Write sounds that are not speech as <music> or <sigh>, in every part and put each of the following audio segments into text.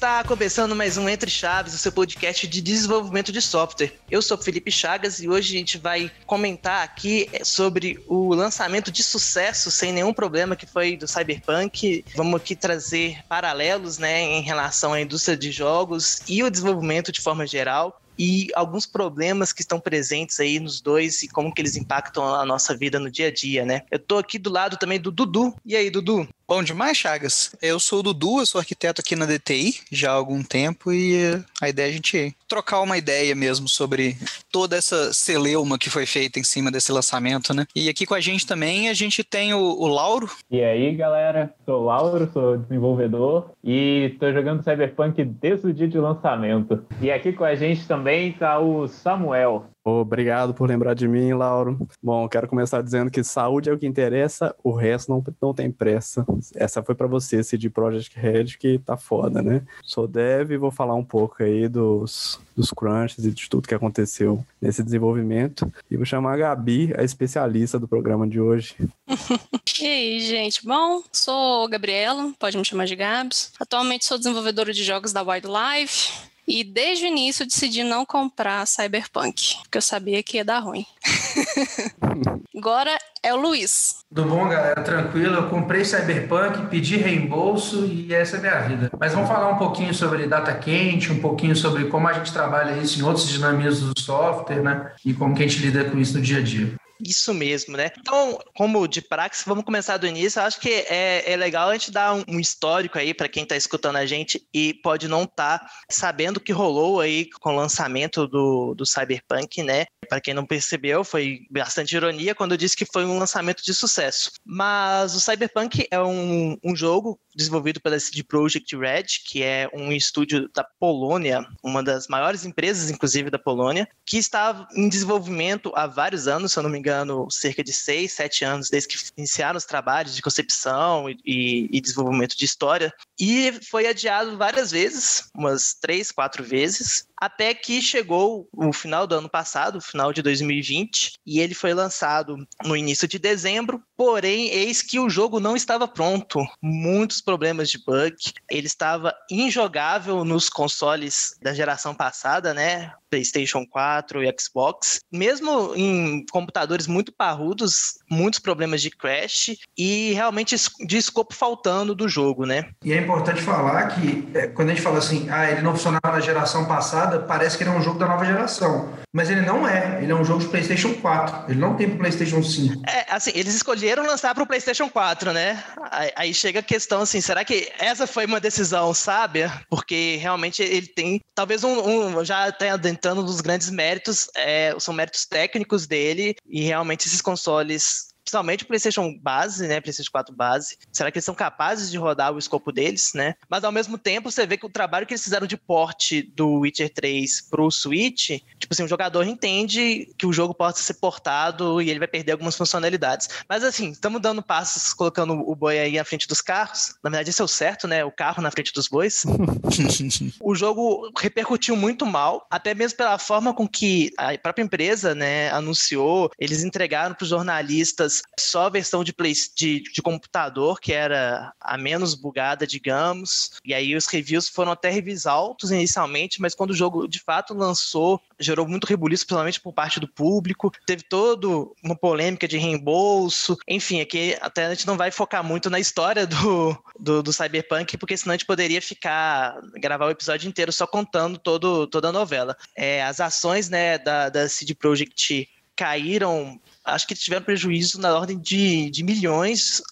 Está começando mais um Entre Chaves, o seu podcast de desenvolvimento de software. Eu sou Felipe Chagas e hoje a gente vai comentar aqui sobre o lançamento de sucesso sem nenhum problema que foi do Cyberpunk. Vamos aqui trazer paralelos, né, em relação à indústria de jogos e o desenvolvimento de forma geral e alguns problemas que estão presentes aí nos dois e como que eles impactam a nossa vida no dia a dia, né? Eu tô aqui do lado também do Dudu. E aí, Dudu? Bom demais, Chagas. Eu sou o Dudu, eu sou arquiteto aqui na DTI já há algum tempo e a ideia é a gente trocar uma ideia mesmo sobre toda essa celeuma que foi feita em cima desse lançamento, né? E aqui com a gente também a gente tem o, o Lauro. E aí, galera? Sou o Lauro, sou desenvolvedor e estou jogando Cyberpunk desde o dia de lançamento. E aqui com a gente também tá o Samuel. Obrigado por lembrar de mim, Lauro. Bom, quero começar dizendo que saúde é o que interessa, o resto não, não tem pressa. Essa foi para você, CD Project Red, que tá foda, né? Sou dev e vou falar um pouco aí dos, dos crunches e de tudo que aconteceu nesse desenvolvimento. E vou chamar a Gabi, a especialista do programa de hoje. <laughs> e aí, gente? Bom, sou Gabriela, pode me chamar de Gabs. Atualmente sou desenvolvedora de jogos da Wildlife. E desde o início decidi não comprar Cyberpunk, porque eu sabia que ia dar ruim. <laughs> Agora é o Luiz. Tudo bom, galera? Tranquilo. Eu comprei Cyberpunk, pedi reembolso e essa é a minha vida. Mas vamos falar um pouquinho sobre data quente, um pouquinho sobre como a gente trabalha isso em outros dinamismos do software, né? E como que a gente lida com isso no dia a dia. Isso mesmo, né? Então, como de praxe, vamos começar do início. Eu acho que é, é legal a gente dar um, histórico aí para quem está escutando a gente e pode não estar tá sabendo o que rolou aí com o lançamento do, do Cyberpunk, né? Para quem não percebeu, foi bastante ironia quando eu disse que foi um lançamento de sucesso. Mas o Cyberpunk é um, um jogo desenvolvido pela CD Projekt Red, que é um estúdio da Polônia, uma das maiores empresas, inclusive, da Polônia, que está em desenvolvimento há vários anos, se eu não me engano, cerca de seis, sete anos, desde que iniciaram os trabalhos de concepção e, e desenvolvimento de história, e foi adiado várias vezes, umas três, quatro vezes, até que chegou o final do ano passado, final de 2020, e ele foi lançado no início de dezembro. Porém, eis que o jogo não estava pronto, muitos problemas de bug. Ele estava injogável nos consoles da geração passada, né? PlayStation 4 e Xbox. Mesmo em computadores muito parrudos, muitos problemas de crash e realmente de escopo faltando do jogo, né? E é importante falar que é, quando a gente fala assim, ah, ele não funcionava na geração passada, parece que ele é um jogo da nova geração. Mas ele não é. Ele é um jogo de PlayStation 4. Ele não tem pro PlayStation 5. É, assim, eles escolheram lançar pro PlayStation 4, né? Aí, aí chega a questão assim, será que essa foi uma decisão sábia? Porque realmente ele tem, talvez um, um já tenha entrando nos grandes méritos, é, são méritos técnicos dele, e realmente esses consoles principalmente o PlayStation base, né, PlayStation 4 base. Será que eles são capazes de rodar o escopo deles, né? Mas ao mesmo tempo, você vê que o trabalho que eles fizeram de porte do Witcher 3 pro Switch, tipo assim, o jogador entende que o jogo pode ser portado e ele vai perder algumas funcionalidades. Mas assim, estamos dando passos, colocando o boi aí à frente dos carros. Na verdade, isso é o certo, né? O carro na frente dos bois. <laughs> o jogo repercutiu muito mal, até mesmo pela forma com que a própria empresa, né, anunciou, eles entregaram para os jornalistas só a versão de, play, de, de, computador, que era a menos bugada, digamos. E aí os reviews foram até reviews altos inicialmente, mas quando o jogo de fato lançou, gerou muito rebuliço, principalmente por parte do público. Teve toda uma polêmica de reembolso. Enfim, aqui até a gente não vai focar muito na história do, do, do Cyberpunk, porque senão a gente poderia ficar, gravar o episódio inteiro só contando todo, toda a novela. É, as ações né, da, da CD Projekt caíram acho que tiveram prejuízo na ordem de, de milhões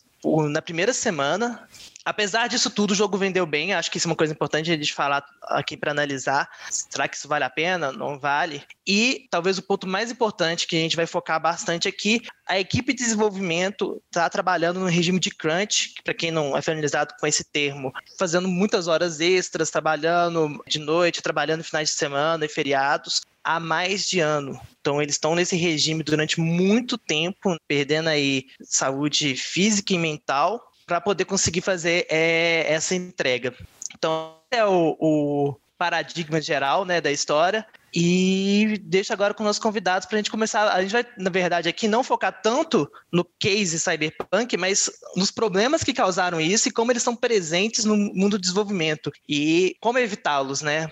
na primeira semana. Apesar disso tudo, o jogo vendeu bem. Acho que isso é uma coisa importante a gente falar aqui para analisar. Será que isso vale a pena? Não vale? E talvez o ponto mais importante que a gente vai focar bastante aqui, a equipe de desenvolvimento está trabalhando no regime de crunch, para quem não é familiarizado com esse termo, fazendo muitas horas extras, trabalhando de noite, trabalhando finais de semana e feriados há mais de ano. Então eles estão nesse regime durante muito tempo, perdendo aí saúde física e mental para poder conseguir fazer é, essa entrega. Então é o, o paradigma geral né, da história. E deixo agora com nossos convidados para a gente começar. A gente vai, na verdade, aqui não focar tanto no case cyberpunk, mas nos problemas que causaram isso e como eles são presentes no mundo do desenvolvimento e como evitá-los, né?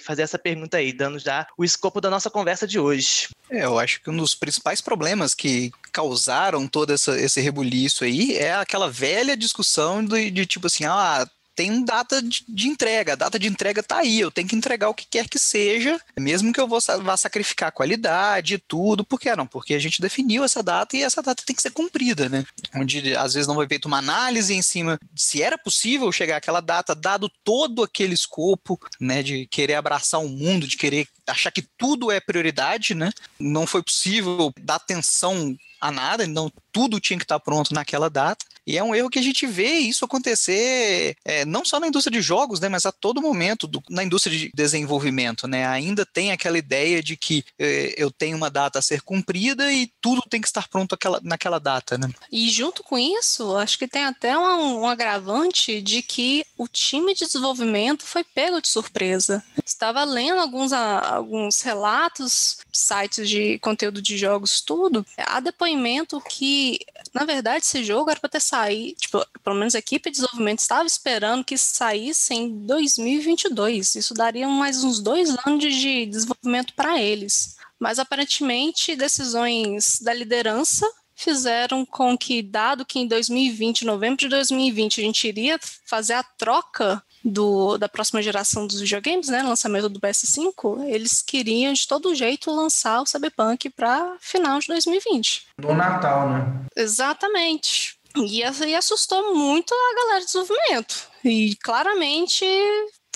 Fazer essa pergunta aí, dando já o escopo da nossa conversa de hoje. É, eu acho que um dos principais problemas que causaram todo essa, esse rebuliço aí é aquela velha discussão de, de tipo assim, ah, tem data de, de, entrega, a data de entrega tá aí, eu tenho que entregar o que quer que seja, mesmo que eu vou, vá sacrificar a qualidade e tudo, por que não? Porque a gente definiu essa data e essa data tem que ser cumprida, né? Onde às vezes não foi feita uma análise em cima se era possível chegar àquela data, dado todo aquele escopo, né, de querer abraçar o mundo, de querer achar que tudo é prioridade, né? Não foi possível dar atenção a nada, então tudo tinha que estar pronto naquela data. E é um erro que a gente vê isso acontecer é, não só na indústria de jogos, né, mas a todo momento do, na indústria de desenvolvimento. Né, ainda tem aquela ideia de que é, eu tenho uma data a ser cumprida e tudo tem que estar pronto aquela, naquela data. Né? E junto com isso, acho que tem até um, um agravante de que o time de desenvolvimento foi pego de surpresa. Estava lendo alguns, alguns relatos, sites de conteúdo de jogos, tudo. Há depoimento que, na verdade, esse jogo era para ter sair, tipo, pelo menos a equipe de desenvolvimento estava esperando que saísse em 2022. Isso daria mais uns dois anos de desenvolvimento para eles. Mas aparentemente decisões da liderança fizeram com que, dado que em 2020, novembro de 2020, a gente iria fazer a troca do, da próxima geração dos videogames, né, lançamento do PS5, eles queriam de todo jeito lançar o Cyberpunk para final de 2020. No Natal, né? Exatamente. E, e assustou muito a galera de desenvolvimento. E claramente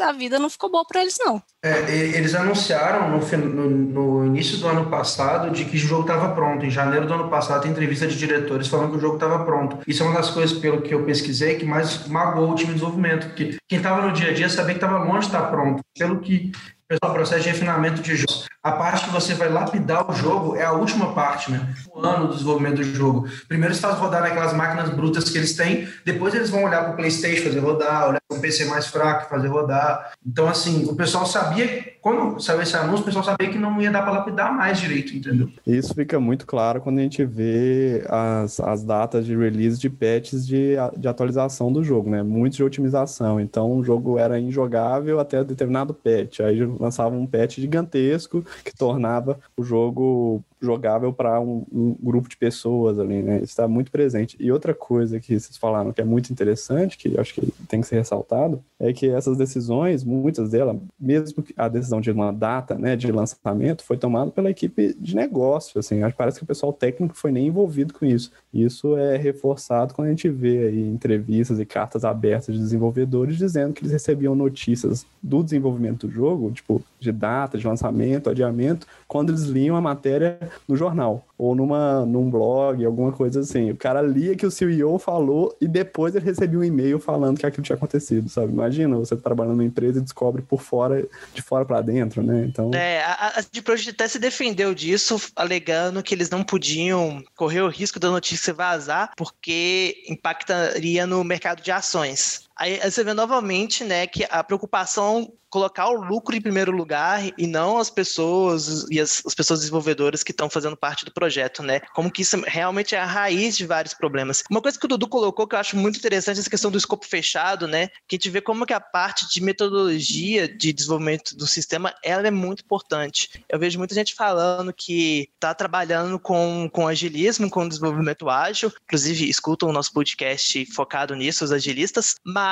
a vida não ficou boa para eles, não. É, eles anunciaram no, no, início do ano passado de que o jogo estava pronto. Em janeiro do ano passado, tem entrevista de diretores falando que o jogo estava pronto. Isso é uma das coisas, pelo que eu pesquisei, que mais magoou o time de desenvolvimento. Porque quem estava no dia a dia sabia que estava longe de estar pronto. Pelo que o processo de refinamento de jogos. A parte que você vai lapidar o jogo é a última parte, né? O ano do desenvolvimento do jogo. Primeiro você faz rodar naquelas máquinas brutas que eles têm, depois eles vão olhar para o PlayStation fazer rodar, olhar para um PC mais fraco fazer rodar. Então, assim, o pessoal sabia, quando saiu esse anúncio, o pessoal sabia que não ia dar para lapidar mais direito, entendeu? Isso fica muito claro quando a gente vê as, as datas de release de patches de, de atualização do jogo, né? Muitos de otimização. Então, o jogo era injogável até determinado patch. Aí lançava um patch gigantesco que tornava o jogo jogável para um, um, grupo de pessoas ali, né? Está muito presente. E outra coisa que vocês falaram que é muito interessante, que acho que tem que ser ressaltado, é que essas decisões, muitas delas, mesmo que a decisão de uma data, né, de lançamento, foi tomada pela equipe de negócio, assim, parece que o pessoal técnico foi nem envolvido com isso. Isso é reforçado quando a gente vê aí entrevistas e cartas abertas de desenvolvedores dizendo que eles recebiam notícias do desenvolvimento do jogo, tipo, de data, de lançamento, adiamento, quando eles liam a matéria no jornal ou numa, num blog, alguma coisa assim. O cara lia que o CEO falou e depois ele recebia um e-mail falando que aquilo tinha acontecido, sabe? Imagina você trabalhando numa empresa e descobre por fora, de fora para dentro, né? Então. É, a, a de até se defendeu disso, alegando que eles não podiam correr o risco da notícia vazar, porque impactaria no mercado de ações. Aí você vê novamente, né, que a preocupação colocar o lucro em primeiro lugar e não as pessoas e as, as pessoas desenvolvedoras que estão fazendo parte do projeto, né? Como que isso realmente é a raiz de vários problemas. Uma coisa que o Dudu colocou que eu acho muito interessante é essa questão do escopo fechado, né? Que a gente vê como que a parte de metodologia de desenvolvimento do sistema ela é muito importante. Eu vejo muita gente falando que está trabalhando com, com agilismo, com desenvolvimento ágil, inclusive escutam o nosso podcast focado nisso, os agilistas, mas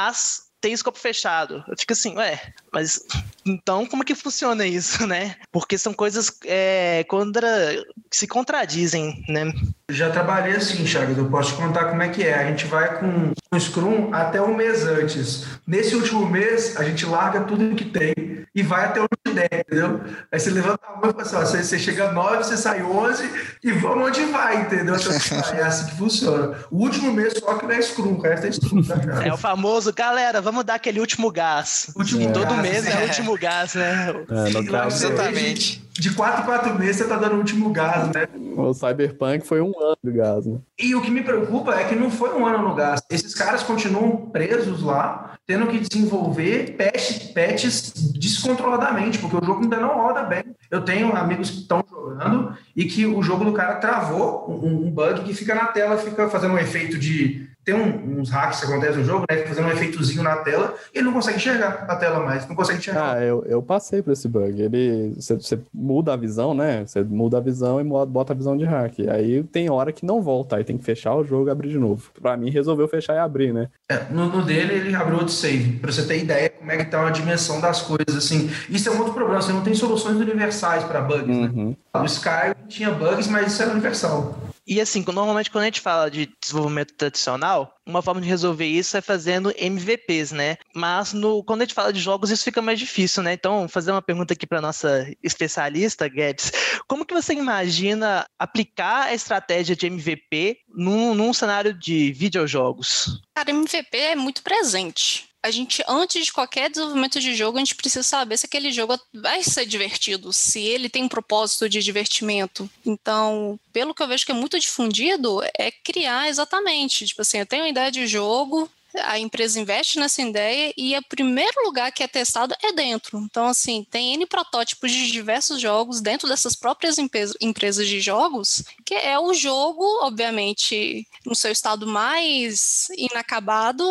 tem escopo fechado. Eu fico assim, ué, mas então como é que funciona isso, <laughs> né? Porque são coisas é, contra, que se contradizem, né? Já trabalhei assim, Chagas, eu posso te contar como é que é. A gente vai com o Scrum até um mês antes. Nesse último mês, a gente larga tudo que tem e vai até onde der, entendeu? Aí você levanta a mão e fala assim, ó, você, você chega 9, você sai 11 e vamos onde vai, entendeu? Então, <laughs> é assim que funciona. O último mês só que não é Scrum, o resto é Scrum, tá, cara? É o famoso, galera, vamos dar aquele último gás. Último é. Todo mês é o último <laughs> gás, né? É, no caso, exatamente. De 4 em 4 meses você tá dando o último gás, né? O Cyberpunk foi um ano de gás, né? E o que me preocupa é que não foi um ano no gás. Esses caras continuam presos lá, tendo que desenvolver patch, patches descontroladamente, porque o jogo ainda não roda bem. Eu tenho amigos que estão jogando e que o jogo do cara travou um, um bug que fica na tela, fica fazendo um efeito de tem um, uns hacks que acontecem no jogo, né? Fazendo um efeitozinho na tela, e ele não consegue enxergar a tela mais, não consegue enxergar. Ah, eu, eu passei por esse bug. Ele, você, você muda a visão, né? Você muda a visão e bota a visão de hack. Aí tem hora que não volta, aí tem que fechar o jogo e abrir de novo. Pra mim, resolveu fechar e abrir, né? É, no, no, dele, ele abriu outro save, pra você ter ideia como é que tá a dimensão das coisas, assim. Isso é um outro problema, você não tem soluções universais para bugs, né? uhum. né? O Sky tinha bugs, mas isso era universal. E assim, normalmente quando a gente fala de desenvolvimento tradicional, uma forma de resolver isso é fazendo MVPs, né? Mas no, quando a gente fala de jogos, isso fica mais difícil, né? Então, fazer uma pergunta aqui para nossa especialista, Guedes. Como que você imagina aplicar a estratégia de MVP num, num cenário de videojogos? Cara, MVP é muito presente a gente, antes de qualquer desenvolvimento de jogo, a gente precisa saber se aquele jogo vai ser divertido, se ele tem um propósito de divertimento. Então, pelo que eu vejo que é muito difundido, é criar exatamente. Tipo assim, eu tenho uma ideia de jogo, a empresa investe nessa ideia e o primeiro lugar que é testado é dentro. Então, assim, tem N protótipos de diversos jogos dentro dessas próprias empresas de jogos, que é o jogo, obviamente, no seu estado mais inacabado,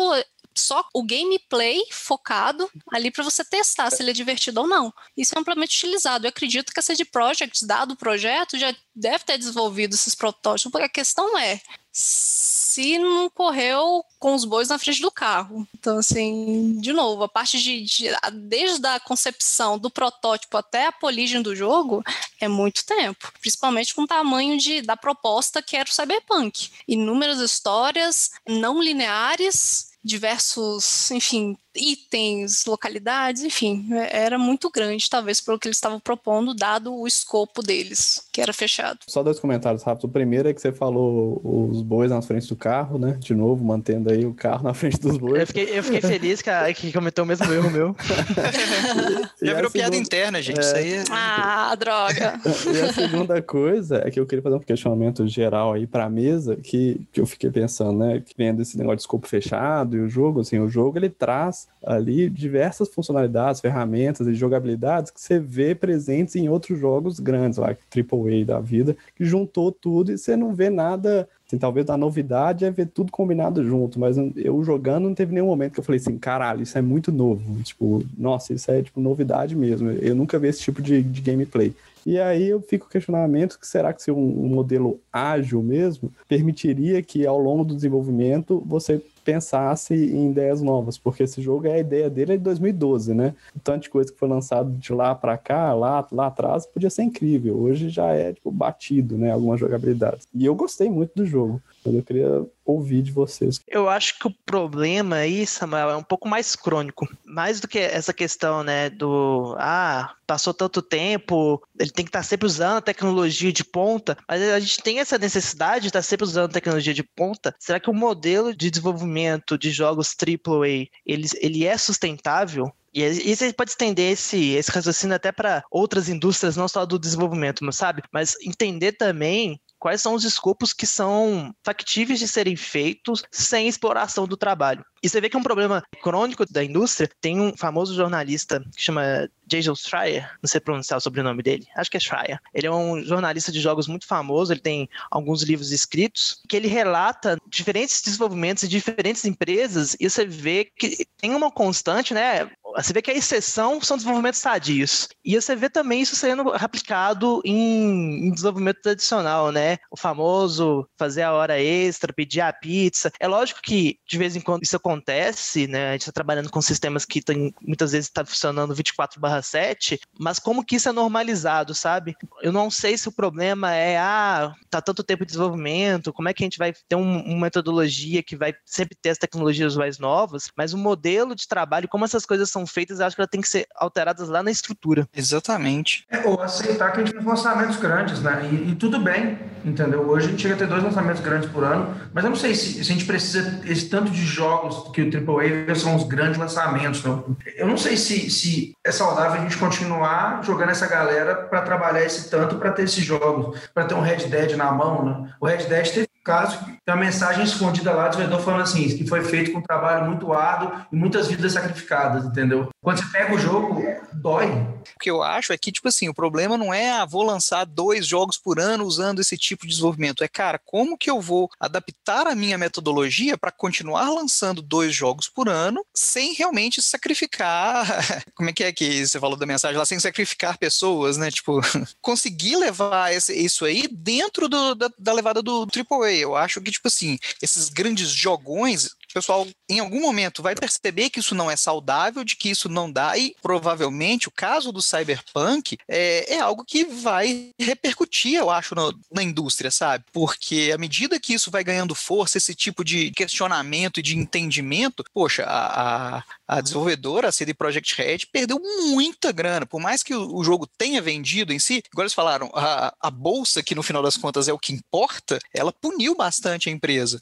só o gameplay focado ali para você testar se ele é divertido ou não. Isso é amplamente utilizado. Eu acredito que a CD Projekt, dado o projeto, já deve ter desenvolvido esses protótipos, porque a questão é se não correu com os bois na frente do carro. Então, assim, de novo, a parte de, de desde a concepção do protótipo até a poligem do jogo é muito tempo, principalmente com o tamanho de, da proposta que era o Cyberpunk. Inúmeras histórias não lineares diversos, enfim, itens, localidades, enfim, era muito grande, talvez, pelo que eles estavam propondo, dado o escopo deles, que era fechado. Só dois comentários rápidos. O primeiro é que você falou os bois na frente do carro, né? De novo, mantendo aí o carro na frente dos bois. Eu fiquei, eu fiquei feliz que, a, que cometeu o mesmo erro meu. <laughs> Já virou piada interna, gente. É... Isso aí é... Ah, droga! e a segunda coisa é que eu queria fazer um questionamento geral aí pra mesa, que, que eu fiquei pensando, né? Que vendo esse negócio de escopo fechado e o jogo, assim, o jogo ele traz ali diversas funcionalidades, ferramentas e jogabilidades que você vê presentes em outros jogos grandes, lá, AAA da vida, que juntou tudo e você não vê nada. Assim, talvez a novidade é ver tudo combinado junto, mas eu jogando não teve nenhum momento que eu falei assim, caralho, isso é muito novo. Tipo, nossa, isso é tipo novidade mesmo. Eu nunca vi esse tipo de, de gameplay. E aí eu fico questionamento que será que se um, um modelo ágil mesmo permitiria que ao longo do desenvolvimento você pensasse em ideias novas, porque esse jogo é a ideia dele é de 2012, né? O tanto de coisa que foi lançado de lá para cá, lá, lá atrás, podia ser incrível. Hoje já é tipo batido, né, algumas jogabilidades. E eu gostei muito do jogo. Mas eu queria ouvir de vocês. Eu acho que o problema aí, Samuel, é um pouco mais crônico. Mais do que essa questão, né, do ah, passou tanto tempo, ele tem que estar sempre usando a tecnologia de ponta, mas a gente tem essa necessidade de estar sempre usando tecnologia de ponta. Será que o modelo de desenvolvimento de jogos AAA, ele, ele é sustentável? E isso pode estender esse, esse raciocínio até para outras indústrias, não só do desenvolvimento, mas sabe? Mas entender também quais são os escopos que são factíveis de serem feitos sem exploração do trabalho. E você vê que é um problema crônico da indústria. Tem um famoso jornalista que chama Jason Schreier, não sei pronunciar o sobrenome dele, acho que é Schreier. Ele é um jornalista de jogos muito famoso, ele tem alguns livros escritos, que ele relata diferentes desenvolvimentos de diferentes empresas, e você vê que tem uma constante, né? Você vê que a exceção são desenvolvimentos sadios. E você vê também isso sendo replicado em, em desenvolvimento tradicional, né? O famoso fazer a hora extra, pedir a pizza. É lógico que de vez em quando isso acontece, né? A gente está trabalhando com sistemas que tem, muitas vezes está funcionando 24/7, mas como que isso é normalizado, sabe? Eu não sei se o problema é ah, tá tanto tempo de desenvolvimento, como é que a gente vai ter um, uma metodologia que vai sempre ter as tecnologias mais novas, mas o modelo de trabalho, como essas coisas são são feitas, eu acho que elas têm que ser alteradas lá na estrutura. Exatamente. É, ou aceitar que a gente tem lançamentos grandes, né? E, e, tudo bem, entendeu? Hoje a gente chega a ter dois lançamentos grandes por ano, mas eu não sei se, se a gente precisa esse tanto de jogos que o AAA são os grandes lançamentos. Não? Eu não sei se, se é saudável a gente continuar jogando essa galera para trabalhar esse tanto para ter esses jogos, para ter um Red Dead na mão, né? O Red Dead teve caso, tem uma mensagem escondida lá do vendedor falando assim, que foi feito com um trabalho muito árduo e muitas vidas sacrificadas, entendeu? Quando você pega o jogo, dói. Que eu acho é que, tipo assim, o problema não é, ah, vou lançar dois jogos por ano usando esse tipo de desenvolvimento. É, cara, como que eu vou adaptar a minha metodologia para continuar lançando dois jogos por ano sem realmente sacrificar. <laughs> Como é que é que você falou da mensagem lá? Sem sacrificar pessoas, né? Tipo, <laughs> conseguir levar esse, isso aí dentro do, da, da levada do AAA eu acho que, tipo assim, esses grandes jogões, o pessoal em algum momento vai perceber que isso não é saudável, de que isso não dá, e provavelmente o caso do Cyberpunk é, é algo que vai repercutir, eu acho, no, na indústria, sabe? Porque à medida que isso vai ganhando força, esse tipo de questionamento e de entendimento, poxa, a, a, a desenvolvedora, a CD Projekt Red, perdeu muita grana. Por mais que o, o jogo tenha vendido em si, igual eles falaram, a, a bolsa, que no final das contas é o que importa, ela puniu bastante a empresa.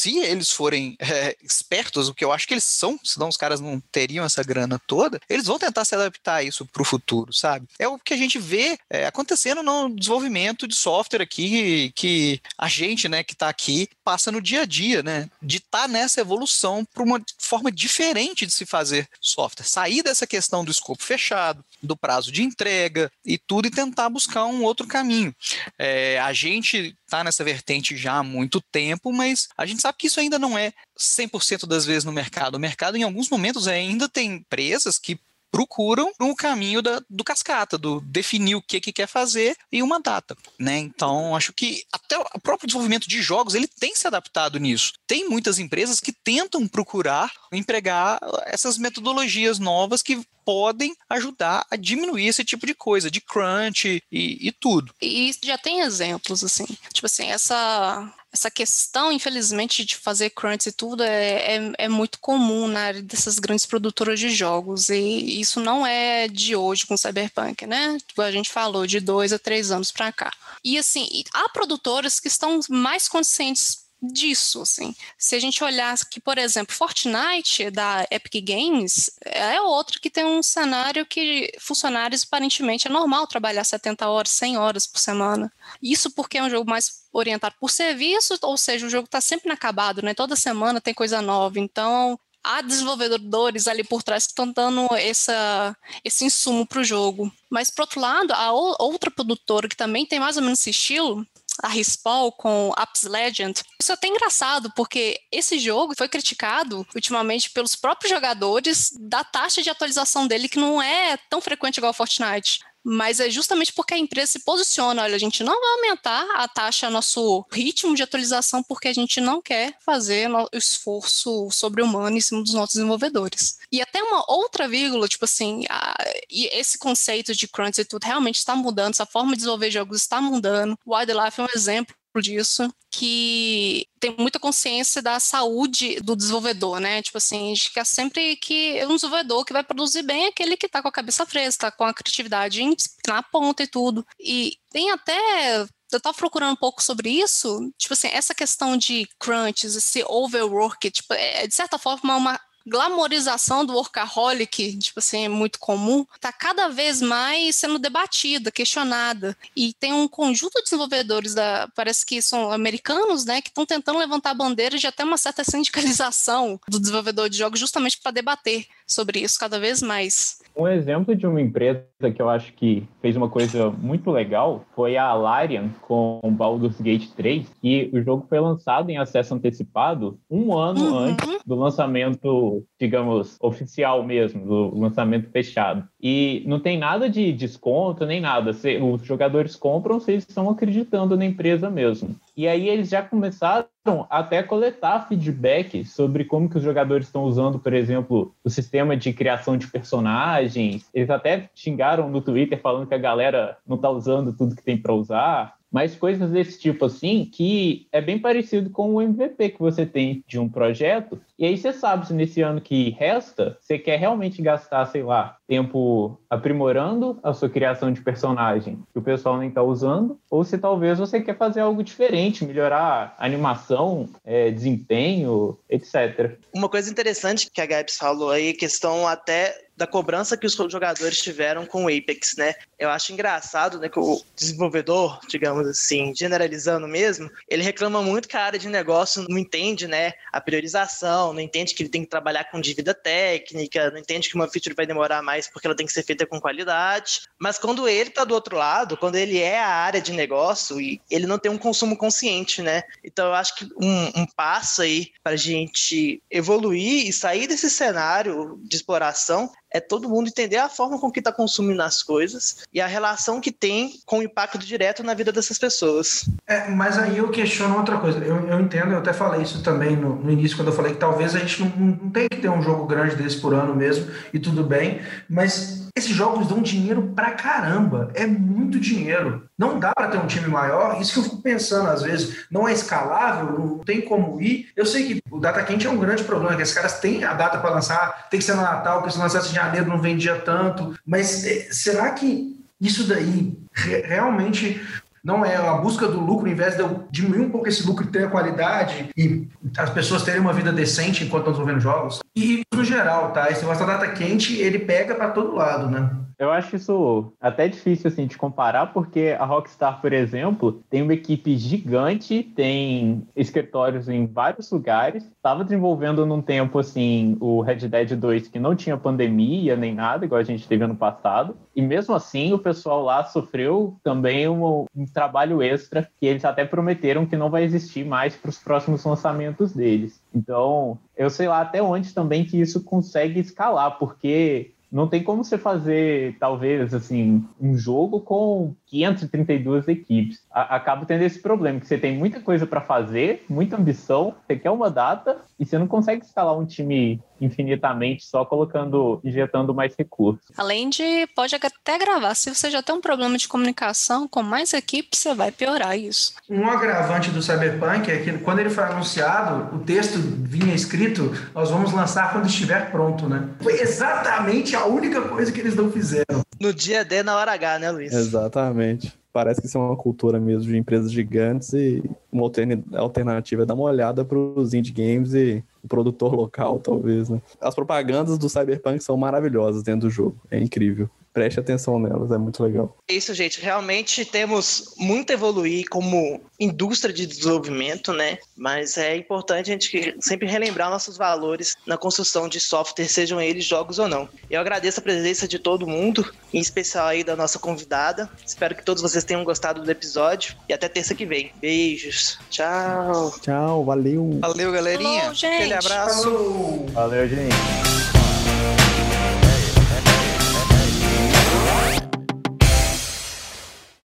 Se eles forem é, espertos, o que eu acho que eles são, senão os caras não teriam essa grana toda, eles vão tentar se adaptar a isso para o futuro, sabe? É o que a gente vê é, acontecendo no desenvolvimento de software aqui, que a gente, né, que está aqui, passa no dia a dia, né? De estar tá nessa evolução para uma forma diferente de se fazer software. Sair dessa questão do escopo fechado, do prazo de entrega e tudo, e tentar buscar um outro caminho. É, a gente está nessa vertente já há muito tempo, mas a gente sabe que isso ainda não é 100% das vezes no mercado. O mercado, em alguns momentos, ainda tem empresas que procuram o caminho da, do cascata, do definir o que, que quer fazer e uma data, né? Então, acho que até o próprio desenvolvimento de jogos, ele tem se adaptado nisso. Tem muitas empresas que tentam procurar empregar essas metodologias novas que podem ajudar a diminuir esse tipo de coisa, de crunch e, e tudo. E já tem exemplos, assim. Tipo assim, essa essa questão, infelizmente, de fazer crunch e tudo é, é, é, muito comum na área dessas grandes produtoras de jogos. E isso não é de hoje com Cyberpunk, né? Tipo, a gente falou de dois a três anos para cá. E assim, há produtoras que estão mais conscientes disso, assim. Se a gente olhar que, por exemplo, Fortnite da Epic Games é outro que tem um cenário que funcionários aparentemente é normal trabalhar 70 horas, 100 horas por semana. Isso porque é um jogo mais orientado por serviço, ou seja, o jogo está sempre inacabado, né? Toda semana tem coisa nova. Então, há desenvolvedores ali por trás que estão dando essa, esse insumo para o jogo. Mas, por outro lado, a outra produtora que também tem mais ou menos esse estilo a Respawn com Apps Legend. Isso é até engraçado, porque esse jogo foi criticado ultimamente pelos próprios jogadores da taxa de atualização dele, que não é tão frequente igual Fortnite mas é justamente porque a empresa se posiciona, olha, a gente não vai aumentar a taxa, nosso ritmo de atualização, porque a gente não quer fazer o esforço sobre-humano em cima dos nossos desenvolvedores. E até uma outra vírgula, tipo assim, a, esse conceito de crunch e tudo realmente está mudando, essa forma de desenvolver jogos está mudando. Wildlife é um exemplo disso, que tem muita consciência da saúde do desenvolvedor, né? Tipo assim, a gente quer sempre que um desenvolvedor que vai produzir bem é aquele que tá com a cabeça fresca, tá com a criatividade na ponta e tudo. E tem até eu tava procurando um pouco sobre isso, tipo assim, essa questão de crunches, esse overwork, tipo, é de certa forma uma glamorização do workaholic, tipo assim, é muito comum, está cada vez mais sendo debatida, questionada. E tem um conjunto de desenvolvedores, da, parece que são americanos, né, que estão tentando levantar bandeiras de até uma certa sindicalização do desenvolvedor de jogos, justamente para debater sobre isso cada vez mais. Um exemplo de uma empresa que eu acho que fez uma coisa muito legal foi a Larian com Baldur's Gate 3, e o jogo foi lançado em acesso antecipado um ano uhum. antes do lançamento, digamos, oficial mesmo, do lançamento fechado. E não tem nada de desconto nem nada. Os jogadores compram se eles estão acreditando na empresa mesmo. E aí eles já começaram até coletar feedback sobre como que os jogadores estão usando, por exemplo, o sistema de criação de personagens. Eles até xingaram no Twitter falando que a galera não está usando tudo que tem para usar. Mas coisas desse tipo assim que é bem parecido com o MVP que você tem de um projeto. E aí você sabe se nesse ano que resta, você quer realmente gastar, sei lá, tempo aprimorando a sua criação de personagem que o pessoal nem está usando, ou se talvez você quer fazer algo diferente, melhorar animação, é, desempenho, etc. Uma coisa interessante que a Gabs falou aí, questão até da cobrança que os jogadores tiveram com o Apex, né? Eu acho engraçado, né, que o desenvolvedor, digamos assim, generalizando mesmo, ele reclama muito que a área de negócio não entende, né, a priorização, não entende que ele tem que trabalhar com dívida técnica, não entende que uma feature vai demorar mais porque ela tem que ser feita com qualidade. Mas quando ele tá do outro lado, quando ele é a área de negócio e ele não tem um consumo consciente, né? Então eu acho que um, um passo aí para a gente evoluir e sair desse cenário de exploração é todo mundo entender a forma com que está consumindo as coisas e a relação que tem com o impacto direto na vida dessas pessoas. É, mas aí eu questiono outra coisa. Eu, eu entendo, eu até falei isso também no, no, início, quando eu falei que talvez a gente não, não tem que ter um jogo grande desse por ano mesmo, e tudo bem, mas esses jogos dão dinheiro pra caramba. É muito dinheiro. Não dá para ter um time maior. Isso que eu fico pensando às vezes. Não é escalável, não tem como ir. Eu sei que o data quente é um grande problema, que os caras têm a data para lançar, tem que ser no Natal, porque se lançasse em janeiro não vendia tanto. Mas é, será que isso daí realmente não é a busca do lucro, em vez de eu diminuir um pouco esse lucro e ter a qualidade e as pessoas terem uma vida decente enquanto estão desenvolvendo jogos. E no geral, tá? Esse negócio da data quente, ele pega para todo lado, né? Eu acho isso até difícil assim de comparar, porque a Rockstar, por exemplo, tem uma equipe gigante, tem escritórios em vários lugares. Estava desenvolvendo num tempo assim o Red Dead 2 que não tinha pandemia nem nada, igual a gente teve ano passado. E mesmo assim, o pessoal lá sofreu também um, um trabalho extra que eles até prometeram que não vai existir mais para os próximos lançamentos deles. Então, eu sei lá até onde também que isso consegue escalar, porque não tem como você fazer, talvez, assim, um jogo com 532 equipes. A, acaba tendo esse problema, que você tem muita coisa para fazer, muita ambição, você quer uma data e você não consegue escalar um time infinitamente só colocando, injetando mais recursos. Além de, pode até gravar, se você já tem um problema de comunicação com mais equipes, você vai piorar isso. Um agravante do Cyberpunk é que quando ele foi anunciado, o texto vinha escrito, nós vamos lançar quando estiver pronto, né? Foi exatamente a única coisa que eles não fizeram. No dia D, na hora H, né, Luiz? Exatamente. Parece que isso é uma cultura mesmo de empresas gigantes e uma alternativa é dar uma olhada para os indie games e o produtor local, talvez, né? As propagandas do Cyberpunk são maravilhosas dentro do jogo. É incrível preste atenção nelas, é muito legal. É isso, gente. Realmente temos muito a evoluir como indústria de desenvolvimento, né? Mas é importante a gente sempre relembrar nossos valores na construção de software, sejam eles jogos ou não. Eu agradeço a presença de todo mundo, em especial aí da nossa convidada. Espero que todos vocês tenham gostado do episódio e até terça que vem. Beijos. Tchau. Tchau, valeu. Valeu, galerinha. Falou, gente. Aquele abraço. Valeu, gente.